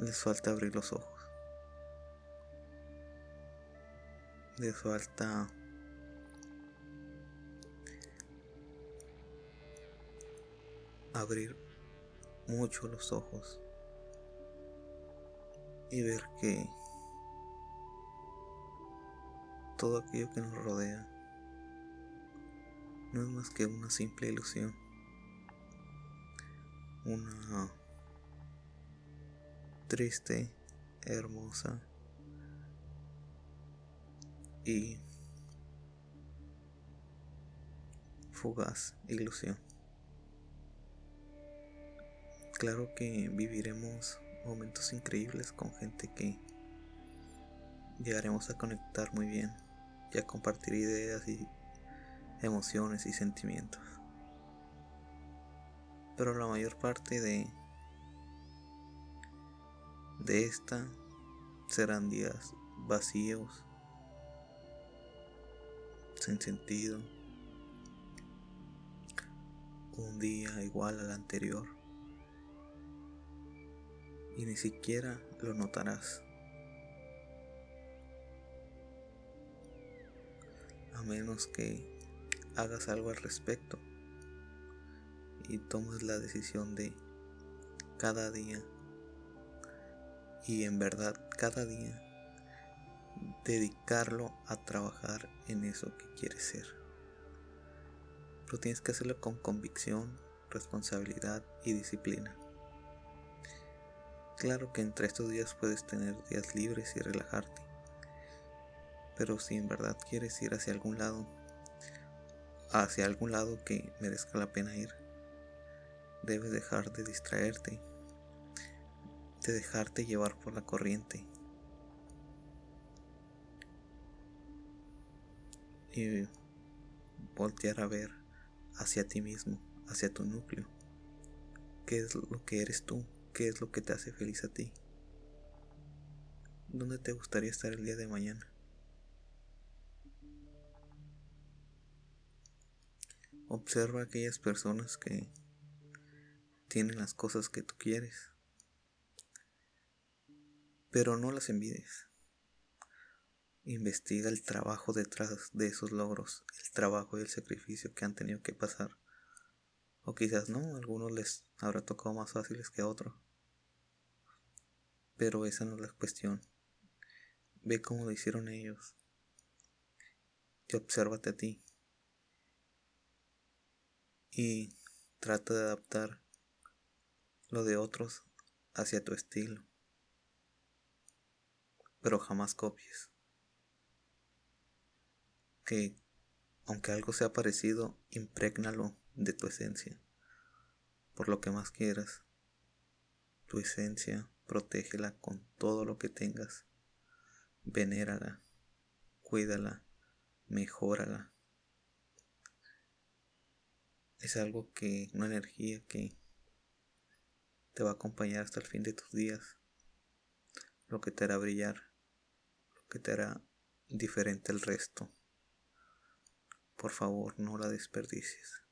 les falta abrir los ojos. Les falta abrir mucho los ojos y ver que todo aquello que nos rodea no es más que una simple ilusión, una triste, hermosa y fugaz ilusión. Claro que viviremos momentos increíbles con gente que llegaremos a conectar muy bien y a compartir ideas y emociones y sentimientos. Pero la mayor parte de de esta serán días vacíos, sin sentido, un día igual al anterior y ni siquiera lo notarás. A menos que hagas algo al respecto y tomes la decisión de cada día y en verdad cada día dedicarlo a trabajar en eso que quieres ser. Pero tienes que hacerlo con convicción, responsabilidad y disciplina. Claro que entre estos días puedes tener días libres y relajarte. Pero si en verdad quieres ir hacia algún lado, hacia algún lado que merezca la pena ir, debes dejar de distraerte, de dejarte llevar por la corriente. Y voltear a ver hacia ti mismo, hacia tu núcleo. ¿Qué es lo que eres tú? ¿Qué es lo que te hace feliz a ti? ¿Dónde te gustaría estar el día de mañana? Observa aquellas personas que tienen las cosas que tú quieres, pero no las envidies. Investiga el trabajo detrás de esos logros, el trabajo y el sacrificio que han tenido que pasar. O quizás no, a algunos les habrá tocado más fáciles que a otros. Pero esa no es la cuestión. Ve cómo lo hicieron ellos. Y obsérvate a ti. Y trata de adaptar lo de otros hacia tu estilo. Pero jamás copies. Que aunque algo sea parecido, imprégnalo de tu esencia. Por lo que más quieras. Tu esencia, protégela con todo lo que tengas. Venérala, cuídala, mejórala. Es algo que, una energía que te va a acompañar hasta el fin de tus días. Lo que te hará brillar, que te hará diferente al resto. Por favor, no la desperdicies.